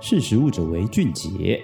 识食物者为俊杰。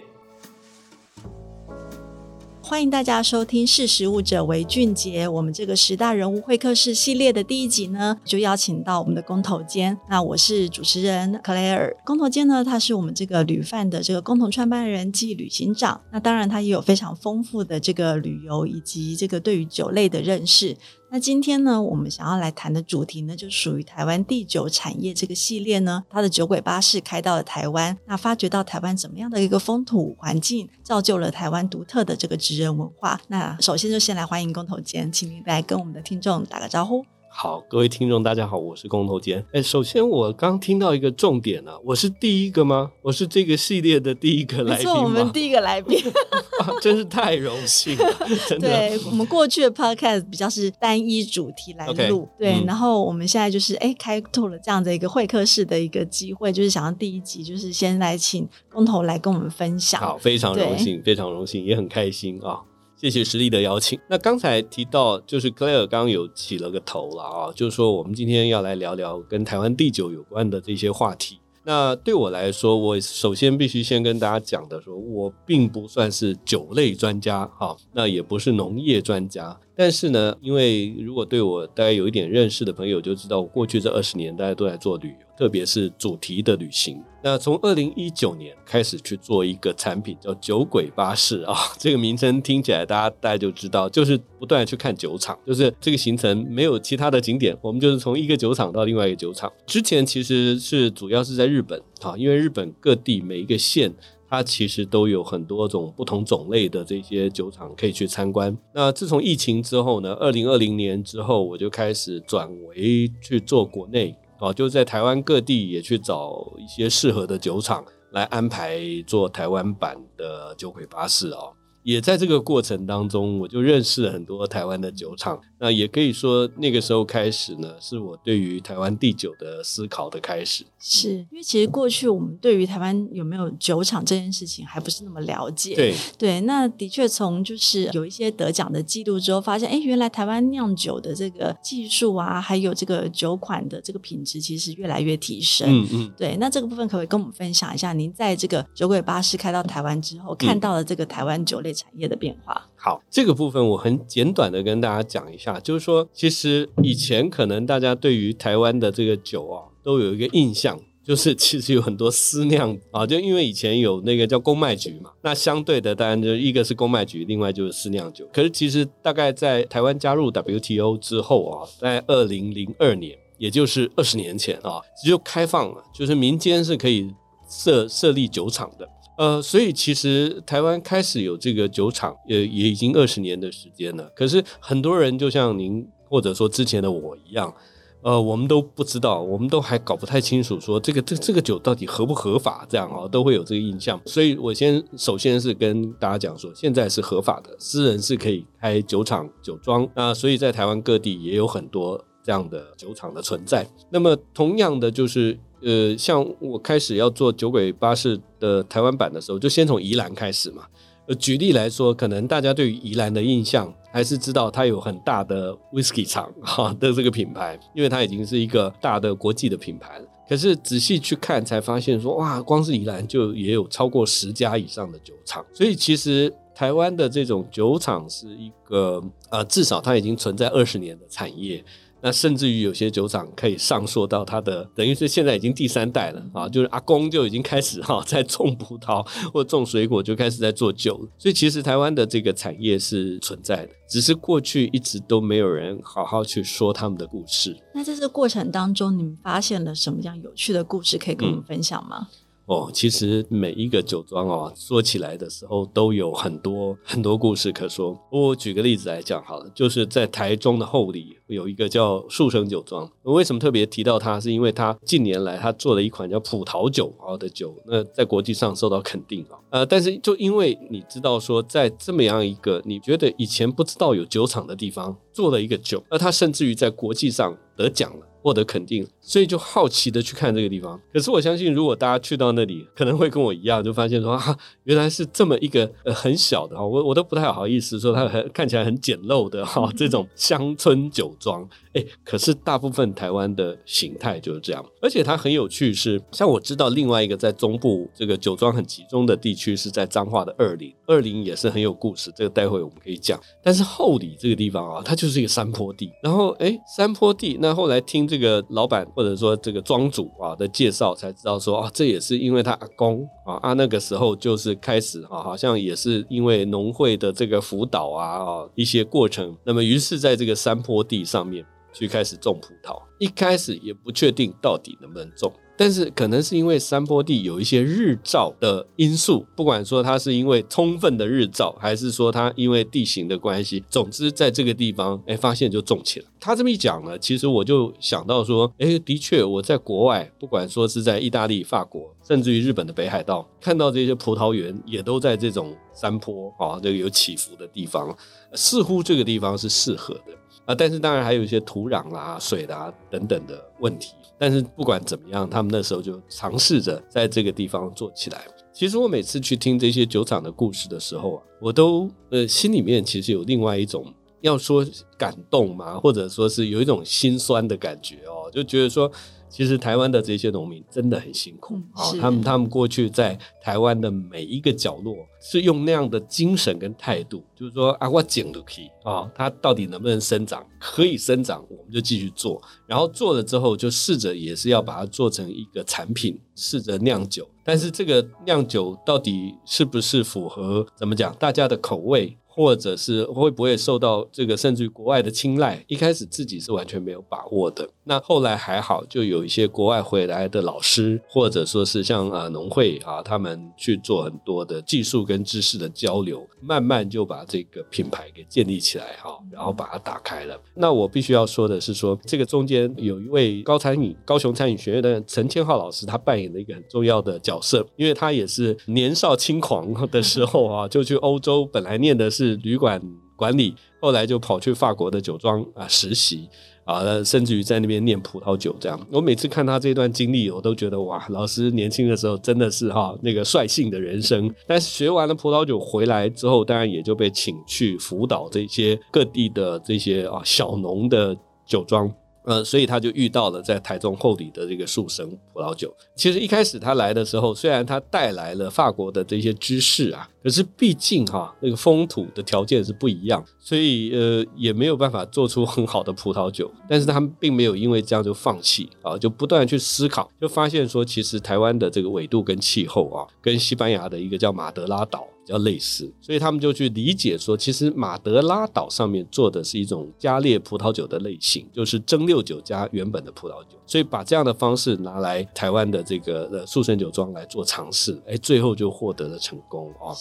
欢迎大家收听《识食物者为俊杰》，我们这个十大人物会客室系列的第一集呢，就邀请到我们的工头坚。那我是主持人 Claire。工头坚呢，他是我们这个旅饭的这个共同创办人暨旅行长。那当然，他也有非常丰富的这个旅游以及这个对于酒类的认识。那今天呢，我们想要来谈的主题呢，就属于台湾第九产业这个系列呢，它的酒鬼巴士开到了台湾，那发掘到台湾怎么样的一个风土环境，造就了台湾独特的这个职人文化。那首先就先来欢迎工头间，请您来跟我们的听众打个招呼。好，各位听众，大家好，我是工头坚。哎，首先我刚听到一个重点啊，我是第一个吗？我是这个系列的第一个来宾吗？是我们第一个来宾，啊，真是太荣幸了，真的。对，我们过去的 podcast 比较是单一主题来录，okay, 对，嗯，然后我们现在就是哎开拓了这样的一个会客室的一个机会，就是想要第一集就是先来请工头来跟我们分享。好，非常荣幸，非常荣幸，也很开心啊。谢谢实力的邀请。那刚才提到，就是克莱尔刚刚有起了个头了啊，就是说我们今天要来聊聊跟台湾地酒有关的这些话题。那对我来说，我首先必须先跟大家讲的说，我并不算是酒类专家哈，那也不是农业专家。但是呢，因为如果对我大概有一点认识的朋友就知道，我过去这二十年大家都在做旅游，特别是主题的旅行。那从二零一九年开始去做一个产品，叫酒鬼巴士啊，这个名称听起来大家大家就知道，就是不断去看酒厂，就是这个行程没有其他的景点，我们就是从一个酒厂到另外一个酒厂。之前其实是主要是在日本啊，因为日本各地每一个县。它其实都有很多种不同种类的这些酒厂可以去参观。那自从疫情之后呢，二零二零年之后，我就开始转为去做国内哦，就在台湾各地也去找一些适合的酒厂来安排做台湾版的酒鬼巴士哦。也在这个过程当中，我就认识了很多台湾的酒厂。那也可以说，那个时候开始呢，是我对于台湾地酒的思考的开始。是因为其实过去我们对于台湾有没有酒厂这件事情还不是那么了解。对对，那的确从就是有一些得奖的记录之后，发现哎，原来台湾酿酒的这个技术啊，还有这个酒款的这个品质，其实越来越提升。嗯嗯。对，那这个部分可不可以跟我们分享一下？您在这个酒鬼巴士开到台湾之后，看到了这个台湾酒类产业的变化。好，这个部分我很简短的跟大家讲一下，就是说，其实以前可能大家对于台湾的这个酒啊，都有一个印象，就是其实有很多私酿啊，就因为以前有那个叫公卖局嘛，那相对的当然就一个是公卖局，另外就是私酿酒。可是其实大概在台湾加入 WTO 之后啊，在二零零二年，也就是二十年前啊，就开放了，就是民间是可以设设立酒厂的。呃，所以其实台湾开始有这个酒厂，也也已经二十年的时间了。可是很多人就像您或者说之前的我一样，呃，我们都不知道，我们都还搞不太清楚，说这个这这个酒到底合不合法，这样啊，都会有这个印象。所以我先首先是跟大家讲说，现在是合法的，私人是可以开酒厂酒庄。那所以在台湾各地也有很多这样的酒厂的存在。那么同样的就是。呃，像我开始要做酒鬼巴士的台湾版的时候，就先从宜兰开始嘛。呃，举例来说，可能大家对于宜兰的印象还是知道它有很大的 whisky 厂哈的这个品牌，因为它已经是一个大的国际的品牌了。可是仔细去看，才发现说，哇，光是宜兰就也有超过十家以上的酒厂。所以其实台湾的这种酒厂是一个呃，至少它已经存在二十年的产业。那甚至于有些酒厂可以上溯到他的，等于是现在已经第三代了啊，就是阿公就已经开始哈 在种葡萄或种水果，就开始在做酒了。所以其实台湾的这个产业是存在的，只是过去一直都没有人好好去说他们的故事。那在这个过程当中，你们发现了什么样有趣的故事可以跟我们分享吗？嗯哦，其实每一个酒庄哦，说起来的时候都有很多很多故事可说。我举个例子来讲好了，就是在台中的后里有一个叫树生酒庄。我为什么特别提到它？是因为它近年来它做了一款叫葡萄酒啊的酒，那在国际上受到肯定啊。呃，但是就因为你知道说，在这么样一个你觉得以前不知道有酒厂的地方做了一个酒，而它甚至于在国际上得奖了。获得肯定，所以就好奇的去看这个地方。可是我相信，如果大家去到那里，可能会跟我一样，就发现说啊，原来是这么一个呃很小的哈，我我都不太好意思说它很看起来很简陋的哈这种乡村酒庄。哎，可是大部分台湾的形态就是这样，而且它很有趣是，像我知道另外一个在中部这个酒庄很集中的地区是在彰化的二林，二林也是很有故事，这个待会我们可以讲。但是后里这个地方啊，它就是一个山坡地，然后哎，山坡地，那后来听这个老板或者说这个庄主啊的介绍才知道说啊，这也是因为他阿公啊啊那个时候就是开始啊，好像也是因为农会的这个辅导啊啊一些过程，那么于是在这个山坡地上面。去开始种葡萄，一开始也不确定到底能不能种，但是可能是因为山坡地有一些日照的因素，不管说它是因为充分的日照，还是说它因为地形的关系，总之在这个地方，哎，发现就种起来。他这么一讲呢，其实我就想到说，哎，的确我在国外，不管说是在意大利、法国，甚至于日本的北海道，看到这些葡萄园也都在这种山坡啊，这个有起伏的地方，似乎这个地方是适合的。啊，但是当然还有一些土壤啦、水啦、等等的问题。但是不管怎么样，他们那时候就尝试着在这个地方做起来。其实我每次去听这些酒厂的故事的时候啊，我都呃心里面其实有另外一种要说感动嘛，或者说是有一种心酸的感觉哦，就觉得说。其实台湾的这些农民真的很辛苦啊，他们他们过去在台湾的每一个角落，是用那样的精神跟态度，就是说啊，我捡都可以啊，它到底能不能生长？可以生长，我们就继续做。然后做了之后，就试着也是要把它做成一个产品，试着酿酒。但是这个酿酒到底是不是符合怎么讲大家的口味？或者是会不会受到这个甚至于国外的青睐？一开始自己是完全没有把握的。那后来还好，就有一些国外回来的老师，或者说是像啊农会啊，他们去做很多的技术跟知识的交流，慢慢就把这个品牌给建立起来哈，然后把它打开了。那我必须要说的是说，这个中间有一位高餐饮高雄餐饮学院的陈千浩老师，他扮演了一个很重要的角色，因为他也是年少轻狂的时候啊，就去欧洲，本来念的是。是旅馆管理，后来就跑去法国的酒庄啊实习啊，甚至于在那边念葡萄酒。这样，我每次看他这段经历，我都觉得哇，老师年轻的时候真的是哈那个率性的人生。但是学完了葡萄酒回来之后，当然也就被请去辅导这些各地的这些啊小农的酒庄。呃，所以他就遇到了在台中后里的这个树生葡萄酒。其实一开始他来的时候，虽然他带来了法国的这些知识啊，可是毕竟哈、那个风土的条件是不一样，所以呃也没有办法做出很好的葡萄酒。但是他们并没有因为这样就放弃啊，就不断去思考，就发现说其实台湾的这个纬度跟气候啊，跟西班牙的一个叫马德拉岛。比较类似，所以他们就去理解说，其实马德拉岛上面做的是一种加烈葡萄酒的类型，就是蒸馏酒加原本的葡萄酒，所以把这样的方式拿来台湾的这个呃速生酒庄来做尝试，哎，最后就获得了成功啊。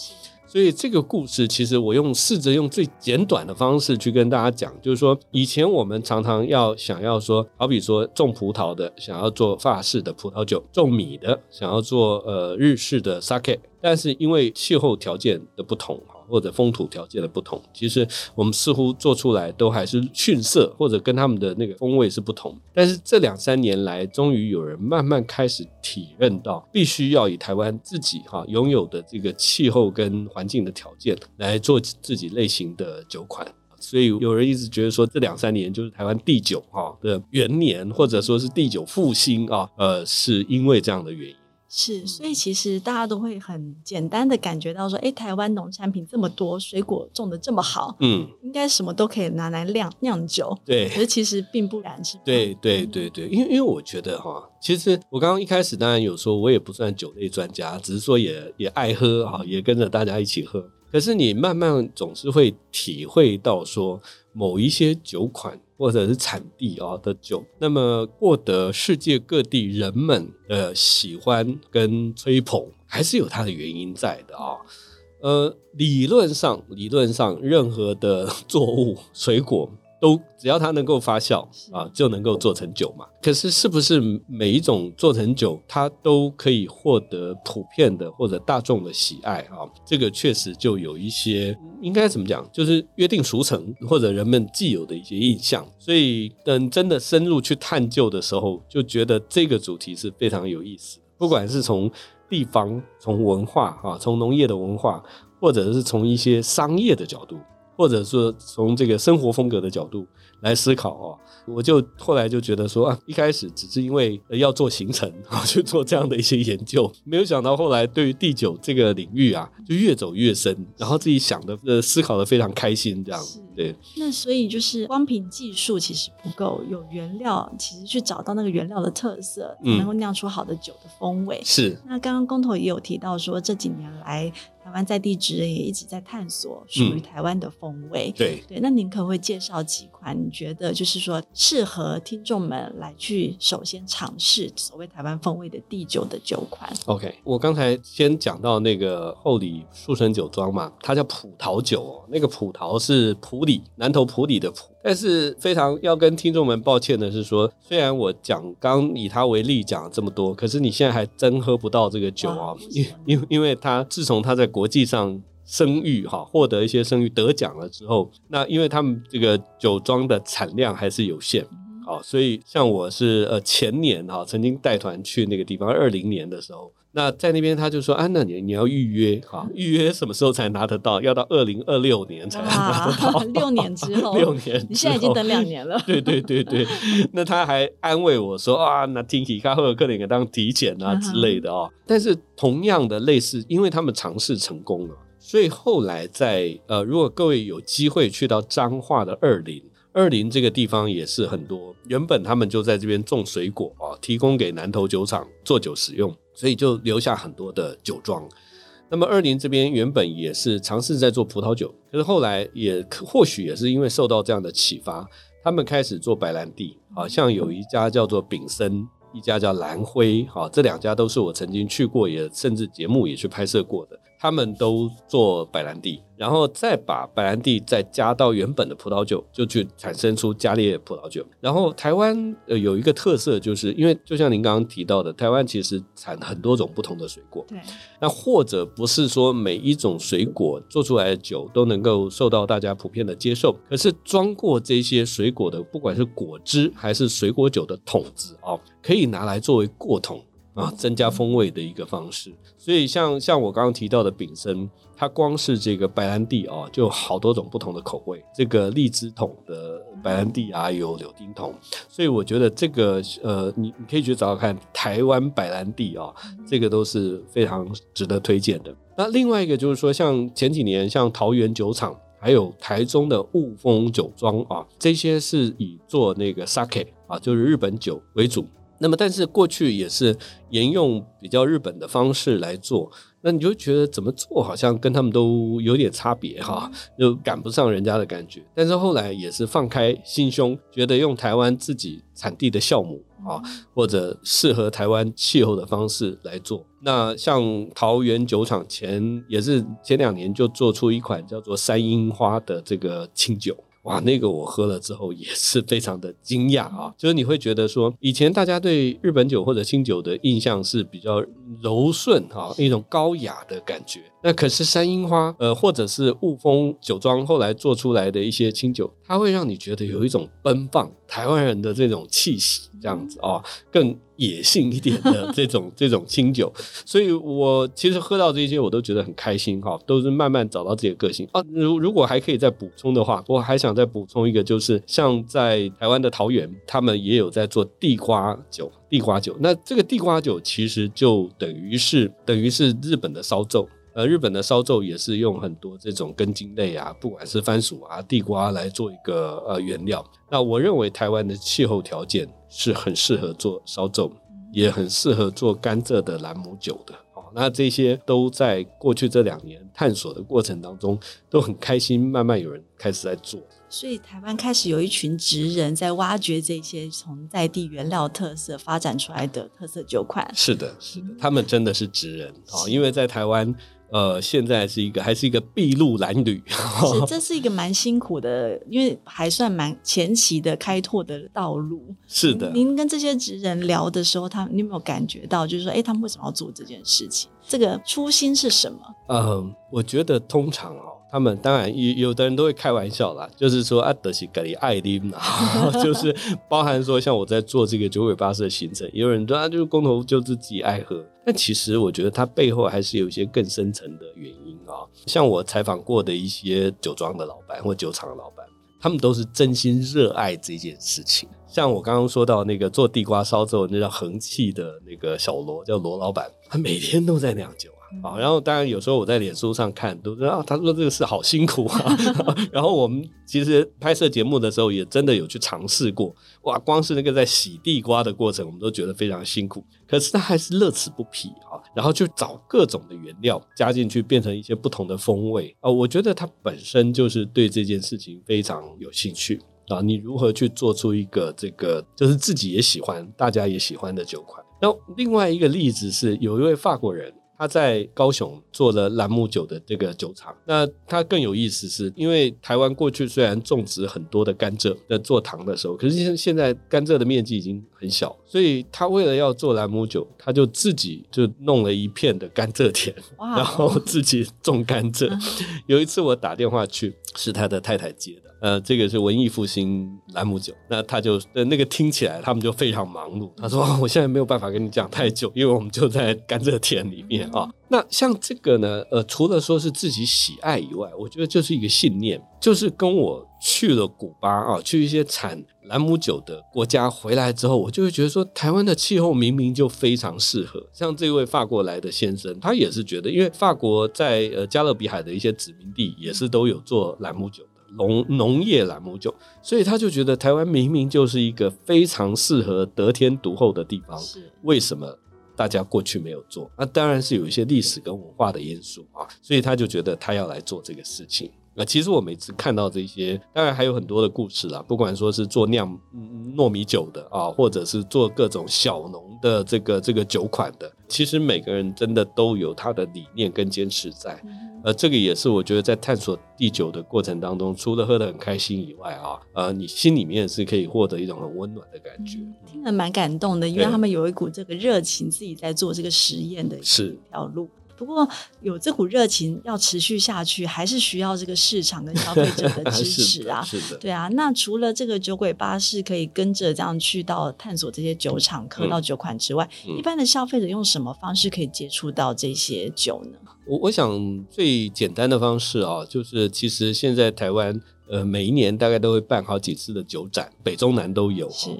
所以这个故事，其实我用试着用最简短的方式去跟大家讲，就是说，以前我们常常要想要说，好比说种葡萄的想要做法式的葡萄酒，种米的想要做呃日式的 sake，但是因为气候条件的不同。或者风土条件的不同，其实我们似乎做出来都还是逊色，或者跟他们的那个风味是不同。但是这两三年来，终于有人慢慢开始体认到，必须要以台湾自己哈拥有的这个气候跟环境的条件来做自己类型的酒款。所以有人一直觉得说，这两三年就是台湾地酒哈的元年，或者说是地酒复兴啊，呃，是因为这样的原因。是，所以其实大家都会很简单的感觉到说，哎，台湾农产品这么多，水果种的这么好，嗯，应该什么都可以拿来酿酿酒。对，可是其实并不然，是。对对对对，因为因为我觉得哈，其实我刚刚一开始当然有说，我也不算酒类专家，只是说也也爱喝哈，也跟着大家一起喝。可是你慢慢总是会体会到说，某一些酒款。或者是产地啊的酒，那么获得世界各地人们的喜欢跟吹捧，还是有它的原因在的啊。呃，理论上，理论上，任何的 作物水果都只要它能够发酵啊，就能够做成酒嘛。可是是不是每一种做成酒，它都可以获得普遍的或者大众的喜爱啊？这个确实就有一些应该怎么讲，就是约定俗成或者人们既有的一些印象。所以等真的深入去探究的时候，就觉得这个主题是非常有意思。不管是从地方、从文化啊，从农业的文化，或者是从一些商业的角度。或者说从这个生活风格的角度来思考哦，我就后来就觉得说啊，一开始只是因为要做行程 然后，去做这样的一些研究，没有想到后来对于第九这个领域啊，就越走越深，然后自己想的呃思考的非常开心，这样对。那所以就是光凭技术其实不够，有原料，其实去找到那个原料的特色，能够酿出好的酒的风味。是。那刚刚工头也有提到说，这几年来。台湾在地职人也一直在探索属于台湾的风味。嗯、对对，那您可不可以介绍几款你觉得就是说适合听众们来去首先尝试所谓台湾风味的地酒的酒款？OK，我刚才先讲到那个后里树生酒庄嘛，它叫葡萄酒哦，那个葡萄是普里南投普里的埔。但是非常要跟听众们抱歉的是说，虽然我讲刚以他为例讲了这么多，可是你现在还真喝不到这个酒啊，因因因为他自从他在国际上声誉哈，获得一些声誉得奖了之后，那因为他们这个酒庄的产量还是有限，好，所以像我是呃前年哈曾经带团去那个地方，二零年的时候。那在那边他就说啊，那你你要预约哈，预约什么时候才拿得到？要到二零二六年才拿得到，六年之后，六年，你现在已经等两年了。对对对对，那他还安慰我说啊，那听起卡赫尔克林给当体检啊之类的哦。但是同样的类似，因为他们尝试成功了，所以后来在呃，如果各位有机会去到彰化的二林。二林这个地方也是很多，原本他们就在这边种水果啊，提供给南投酒厂做酒使用，所以就留下很多的酒庄。那么二林这边原本也是尝试在做葡萄酒，可是后来也或许也是因为受到这样的启发，他们开始做白兰地，好像有一家叫做炳森，一家叫蓝辉，好，这两家都是我曾经去过，也甚至节目也去拍摄过的。他们都做白兰地，然后再把白兰地再加到原本的葡萄酒，就去产生出加烈葡萄酒。然后台湾呃有一个特色，就是因为就像您刚刚提到的，台湾其实产很多种不同的水果。对。那或者不是说每一种水果做出来的酒都能够受到大家普遍的接受，可是装过这些水果的，不管是果汁还是水果酒的桶子哦，可以拿来作为过桶。啊，增加风味的一个方式。所以像像我刚刚提到的炳生，它光是这个白兰地啊，就好多种不同的口味。这个荔枝桶的白兰地啊，有柳丁桶。所以我觉得这个呃，你你可以去找找看台湾白兰地啊，这个都是非常值得推荐的。那另外一个就是说，像前几年像桃园酒厂，还有台中的雾峰酒庄啊，这些是以做那个 sake 啊，就是日本酒为主。那么，但是过去也是沿用比较日本的方式来做，那你就觉得怎么做好像跟他们都有点差别哈，就赶不上人家的感觉。但是后来也是放开心胸，觉得用台湾自己产地的酵母啊，或者适合台湾气候的方式来做。那像桃园酒厂前也是前两年就做出一款叫做山樱花的这个清酒。哇，那个我喝了之后也是非常的惊讶啊！就是你会觉得说，以前大家对日本酒或者清酒的印象是比较柔顺哈，一种高雅的感觉。那可是山樱花，呃，或者是雾峰酒庄后来做出来的一些清酒，它会让你觉得有一种奔放台湾人的这种气息，这样子啊，更野性一点的 这种这种清酒。所以我其实喝到这些，我都觉得很开心哈，都是慢慢找到自己的个性啊。如如果还可以再补充的话，我还想再补充一个，就是像在台湾的桃园，他们也有在做地瓜酒，地瓜酒。那这个地瓜酒其实就等于是等于是日本的烧酎。呃，日本的烧酎也是用很多这种根茎类啊，不管是番薯啊、地瓜来做一个呃原料。那我认为台湾的气候条件是很适合做烧酎，也很适合做甘蔗的兰姆酒的。哦，那这些都在过去这两年探索的过程当中，都很开心，慢慢有人开始在做。所以台湾开始有一群职人在挖掘这些从在地原料特色发展出来的特色酒款。是的，是的，他们真的是职人啊，因为在台湾。呃，现在是一个还是一个筚路蓝缕。是，这是一个蛮辛苦的，因为还算蛮前期的开拓的道路。是的，您跟这些职人聊的时候，他你有没有感觉到，就是说，哎，他们为什么要做这件事情？这个初心是什么？嗯，我觉得通常哦。他们当然有有的人都会开玩笑啦，就是说啊，德西格里爱丁啊，就是包含说像我在做这个九鬼巴士的行程，有人说啊，就是工头就自己爱喝，但其实我觉得它背后还是有一些更深层的原因啊。像我采访过的一些酒庄的老板或酒厂的老板，他们都是真心热爱这件事情。像我刚刚说到那个做地瓜烧之后，那叫恒气的那个小罗，叫罗老板，他每天都在酿酒。啊，然后当然有时候我在脸书上看，都知道他说这个事好辛苦啊。然后我们其实拍摄节目的时候，也真的有去尝试过。哇，光是那个在洗地瓜的过程，我们都觉得非常辛苦。可是他还是乐此不疲啊，然后去找各种的原料加进去，变成一些不同的风味啊。我觉得他本身就是对这件事情非常有兴趣啊。你如何去做出一个这个就是自己也喜欢、大家也喜欢的酒款？那另外一个例子是，有一位法国人。他在高雄做了兰姆酒的这个酒厂，那他更有意思是，因为台湾过去虽然种植很多的甘蔗，在做糖的时候，可是现现在甘蔗的面积已经很小，所以他为了要做兰姆酒，他就自己就弄了一片的甘蔗田，然后自己种甘蔗。有一次我打电话去，是他的太太接的。呃，这个是文艺复兴兰姆酒，那他就呃那个听起来他们就非常忙碌。他说、“我现在没有办法跟你讲太久，因为我们就在甘蔗田里面啊。”那像这个呢，呃，除了说是自己喜爱以外，我觉得就是一个信念，就是跟我去了古巴啊，去一些产兰姆酒的国家回来之后，我就会觉得说，台湾的气候明明就非常适合。像这位法国来的先生，他也是觉得，因为法国在呃加勒比海的一些殖民地也是都有做兰姆酒。农农业栏目就，所以他就觉得台湾明明就是一个非常适合得天独厚的地方，是为什么大家过去没有做？那当然是有一些历史跟文化的因素啊，所以他就觉得他要来做这个事情。那其实我每次看到这些，当然还有很多的故事啦，不管说是做酿糯米酒的啊，或者是做各种小农的这个这个酒款的，其实每个人真的都有他的理念跟坚持在。呃，这个也是我觉得在探索地酒的过程当中，除了喝得很开心以外啊，呃，你心里面是可以获得一种很温暖的感觉。嗯、听得蛮感动的，因为他们有一股这个热情，自己在做这个实验的一条路。不过有这股热情要持续下去，还是需要这个市场跟消费者的支持啊。是的，是的，对啊。那除了这个酒鬼巴士可以跟着这样去到探索这些酒厂，喝到酒款之外，嗯、一般的消费者用什么方式可以接触到这些酒呢？我我想最简单的方式啊，就是其实现在台湾呃每一年大概都会办好几次的酒展，北中南都有。是。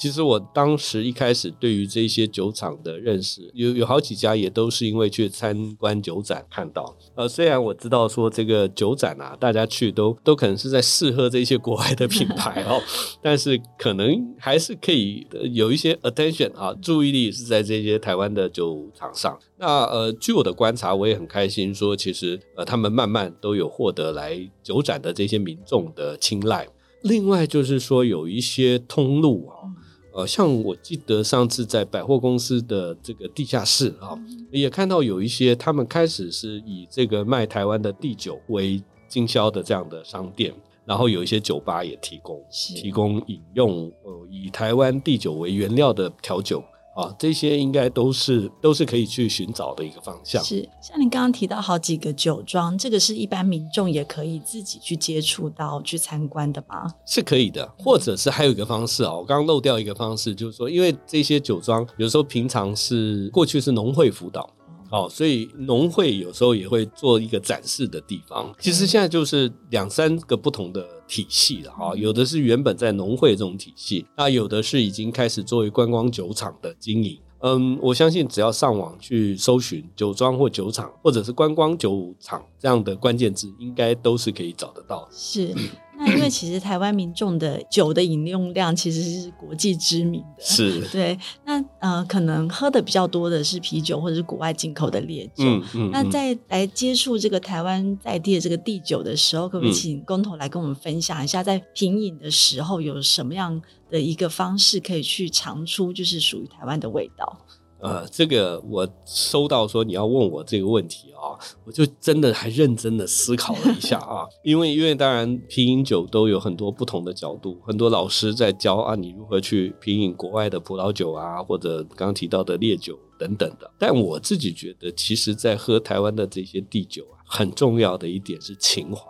其实我当时一开始对于这些酒厂的认识，有有好几家也都是因为去参观酒展看到。呃，虽然我知道说这个酒展啊，大家去都都可能是在试喝这些国外的品牌哦，但是可能还是可以有一些 attention 啊，注意力是在这些台湾的酒厂上。那呃，据我的观察，我也很开心说，其实呃，他们慢慢都有获得来酒展的这些民众的青睐。另外就是说，有一些通路啊。呃，像我记得上次在百货公司的这个地下室啊，也看到有一些他们开始是以这个卖台湾的地酒为经销的这样的商店，然后有一些酒吧也提供提供饮用呃以台湾地酒为原料的调酒。啊，这些应该都是都是可以去寻找的一个方向。是，像您刚刚提到好几个酒庄，这个是一般民众也可以自己去接触到、去参观的吗？是可以的，或者是还有一个方式啊，我刚刚漏掉一个方式，就是说，因为这些酒庄有时候平常是过去是农会辅导。哦，所以农会有时候也会做一个展示的地方。其实现在就是两三个不同的体系了啊，有的是原本在农会这种体系，那有的是已经开始作为观光酒厂的经营。嗯，我相信只要上网去搜寻酒庄或酒厂，或者是观光酒厂这样的关键字，应该都是可以找得到。是。那因为其实台湾民众的酒的饮用量其实是国际知名的，是对。那呃，可能喝的比较多的是啤酒或者是国外进口的烈酒。嗯嗯。那在来接触这个台湾在地的这个地酒的时候，可不可以请工头来跟我们分享一下，在品饮的时候有什么样的一个方式可以去尝出就是属于台湾的味道？呃，这个我收到说你要问我这个问题啊，我就真的还认真的思考了一下啊，因为因为当然品饮酒都有很多不同的角度，很多老师在教啊，你如何去品饮国外的葡萄酒啊，或者刚刚提到的烈酒等等的。但我自己觉得，其实在喝台湾的这些地酒啊，很重要的一点是情怀，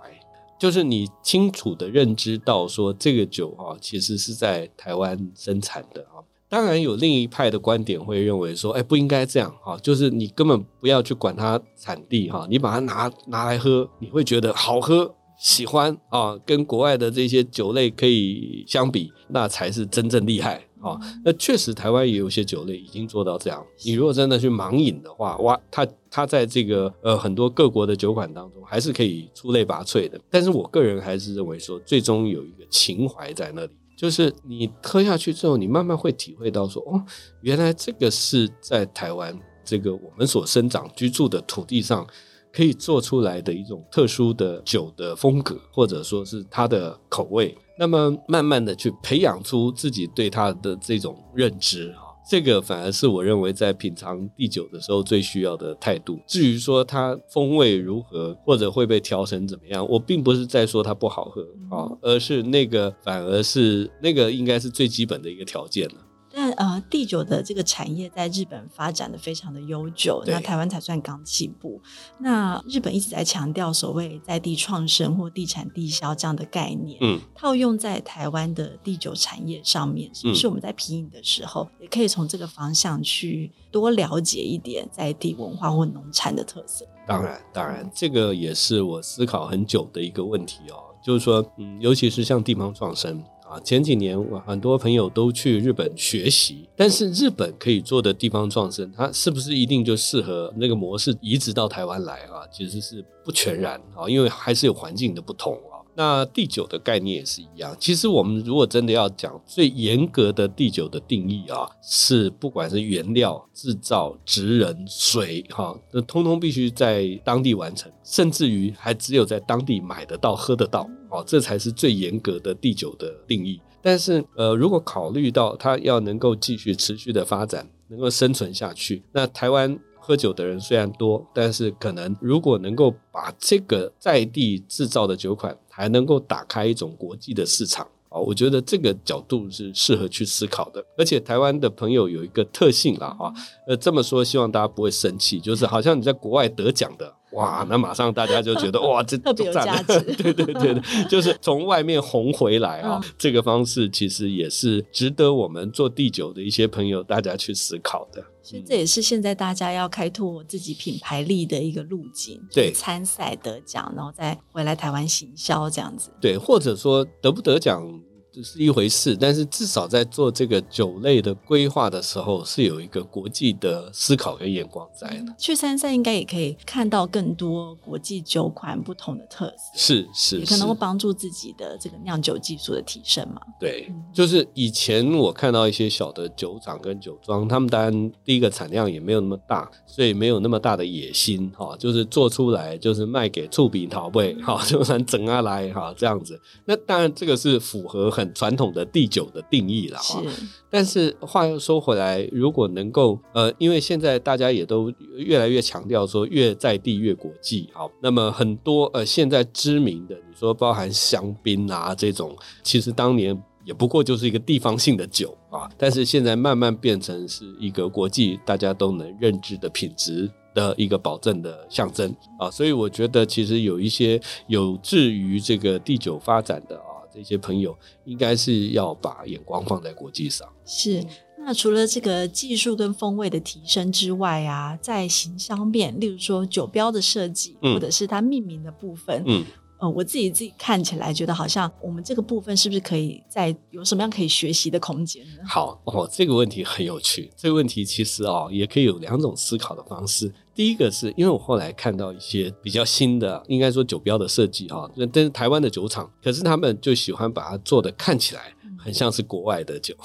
就是你清楚的认知到说这个酒啊，其实是在台湾生产的啊。当然有另一派的观点会认为说，哎，不应该这样哈，就是你根本不要去管它产地哈，你把它拿拿来喝，你会觉得好喝、喜欢啊，跟国外的这些酒类可以相比，那才是真正厉害啊。那确实台湾也有些酒类已经做到这样。你如果真的去盲饮的话，哇，它它在这个呃很多各国的酒款当中还是可以出类拔萃的。但是我个人还是认为说，最终有一个情怀在那里。就是你喝下去之后，你慢慢会体会到说，哦，原来这个是在台湾这个我们所生长居住的土地上可以做出来的一种特殊的酒的风格，或者说是它的口味。那么慢慢的去培养出自己对它的这种认知啊。这个反而是我认为在品尝地酒的时候最需要的态度。至于说它风味如何，或者会被调成怎么样，我并不是在说它不好喝啊，而是那个反而是那个应该是最基本的一个条件了。但呃，地酒的这个产业在日本发展的非常的悠久，那台湾才算刚起步。那日本一直在强调所谓在地创生或地产地销这样的概念，嗯，套用在台湾的地酒产业上面，是不是我们在皮影的时候，也可以从这个方向去多了解一点在地文化或农产的特色？当然，当然，这个也是我思考很久的一个问题哦，就是说，嗯，尤其是像地方创生。啊，前几年我很多朋友都去日本学习，但是日本可以做的地方创生，它是不是一定就适合那个模式移植到台湾来啊？其实是不全然啊，因为还是有环境的不同。那地酒的概念也是一样。其实我们如果真的要讲最严格的地酒的定义啊，是不管是原料、制造、职人、水，哈，那通通必须在当地完成，甚至于还只有在当地买得到、喝得到，哦，这才是最严格的地酒的定义。但是，呃，如果考虑到它要能够继续持续的发展，能够生存下去，那台湾。喝酒的人虽然多，但是可能如果能够把这个在地制造的酒款，还能够打开一种国际的市场啊，我觉得这个角度是适合去思考的。而且台湾的朋友有一个特性啦，啊，呃，这么说希望大家不会生气，就是好像你在国外得奖的。哇，那马上大家就觉得哇，这 特别有价值。对对对对，就是从外面红回来啊，嗯、这个方式其实也是值得我们做第九的一些朋友大家去思考的。所以这也是现在大家要开拓自己品牌力的一个路径。对，参赛得奖，然后再回来台湾行销这样子。对，或者说得不得奖。这是一回事，但是至少在做这个酒类的规划的时候，是有一个国际的思考跟眼光在的。去参赛应该也可以看到更多国际酒款不同的特色，是是，是，也可能会帮助自己的这个酿酒技术的提升嘛。对，嗯、就是以前我看到一些小的酒厂跟酒庄，他们当然第一个产量也没有那么大，所以没有那么大的野心哈，就是做出来就是卖给厝边头尾哈，就算整下来哈这样子。那当然这个是符合很。很传统的地酒的定义了哈，但是话又说回来，如果能够呃，因为现在大家也都越来越强调说越在地越国际，啊，那么很多呃现在知名的，你说包含香槟啊这种，其实当年也不过就是一个地方性的酒啊，但是现在慢慢变成是一个国际大家都能认知的品质的一个保证的象征啊，所以我觉得其实有一些有志于这个地酒发展的。这些朋友应该是要把眼光放在国际上。是，那除了这个技术跟风味的提升之外啊，在行销面，例如说酒标的设计，或者是它命名的部分，嗯。呃，我自己自己看起来觉得好像我们这个部分是不是可以在有什么样可以学习的空间呢？好哦，这个问题很有趣。这个问题其实哦，也可以有两种思考的方式。第一个是因为我后来看到一些比较新的，应该说酒标的设计哈，那但是台湾的酒厂，可是他们就喜欢把它做的看起来很像是国外的酒。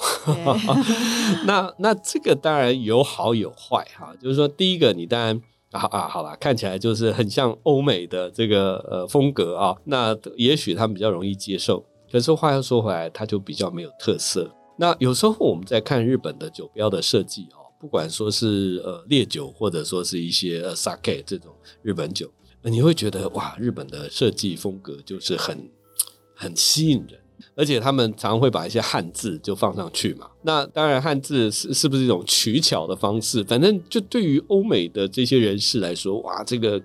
那那这个当然有好有坏哈，就是说第一个你当然。啊啊，好啦，看起来就是很像欧美的这个呃风格啊，那也许他们比较容易接受。可是话又说回来，它就比较没有特色。那有时候我们在看日本的酒标的设计哦，不管说是呃烈酒，或者说是一些呃 sake 这种日本酒，你会觉得哇，日本的设计风格就是很很吸引人。而且他们常会把一些汉字就放上去嘛。那当然，汉字是是不是一种取巧的方式？反正就对于欧美的这些人士来说，哇，这个。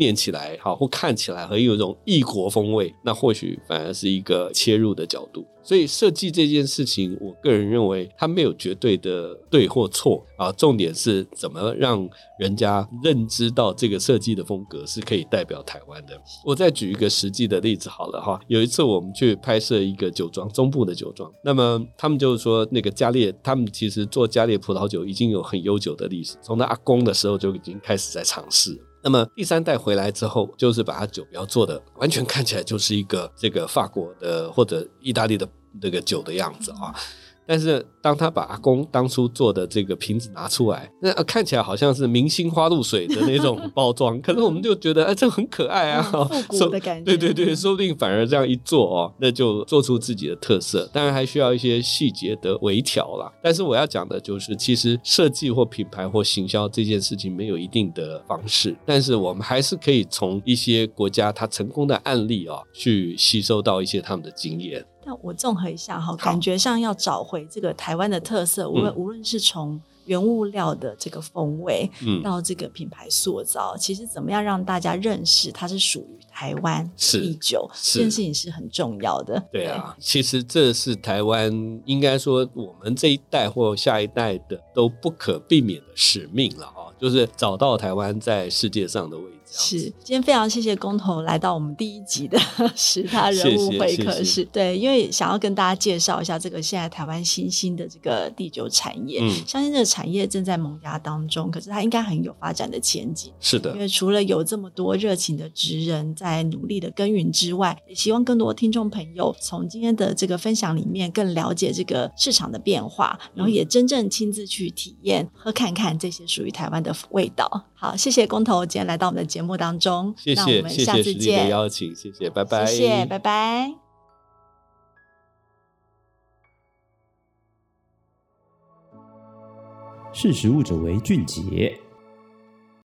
念起来好，或看起来很有一种异国风味，那或许反而是一个切入的角度。所以设计这件事情，我个人认为它没有绝对的对或错啊，重点是怎么让人家认知到这个设计的风格是可以代表台湾的。我再举一个实际的例子好了哈，有一次我们去拍摄一个酒庄，中部的酒庄，那么他们就是说那个嘉烈，他们其实做嘉烈葡萄酒已经有很悠久的历史，从他阿公的时候就已经开始在尝试。那么第三代回来之后，就是把它酒标做的完全看起来就是一个这个法国的或者意大利的那个酒的样子啊。但是当他把阿公当初做的这个瓶子拿出来，那看起来好像是明星花露水的那种包装，可是我们就觉得哎，这很可爱啊，复古的感觉。对对对，说不定反而这样一做哦，那就做出自己的特色。当然还需要一些细节的微调啦。但是我要讲的就是，其实设计或品牌或行销这件事情没有一定的方式，但是我们还是可以从一些国家它成功的案例啊，去吸收到一些他们的经验。那我综合一下哈，感觉上要找回这个台湾的特色，无论无论是从原物料的这个风味，嗯，到这个品牌塑造，其实怎么样让大家认识它是属于台湾地酒，这件事情是很重要的。对啊，其实这是台湾应该说我们这一代或下一代的都不可避免的使命了啊，就是找到台湾在世界上的位置。是，今天非常谢谢工头来到我们第一集的十大人物会客室。对，因为想要跟大家介绍一下这个现在台湾新兴的这个第九产业，嗯，相信这个产业正在萌芽当中，可是它应该很有发展的前景。是的，因为除了有这么多热情的职人在努力的耕耘之外，也希望更多听众朋友从今天的这个分享里面更了解这个市场的变化，然后也真正亲自去体验、喝看看这些属于台湾的味道。好，谢谢工头今天来到我们的节目当中，谢谢，那我们下次见。谢谢实力的邀请，谢谢，拜拜，谢谢，拜拜。识时务者为俊杰。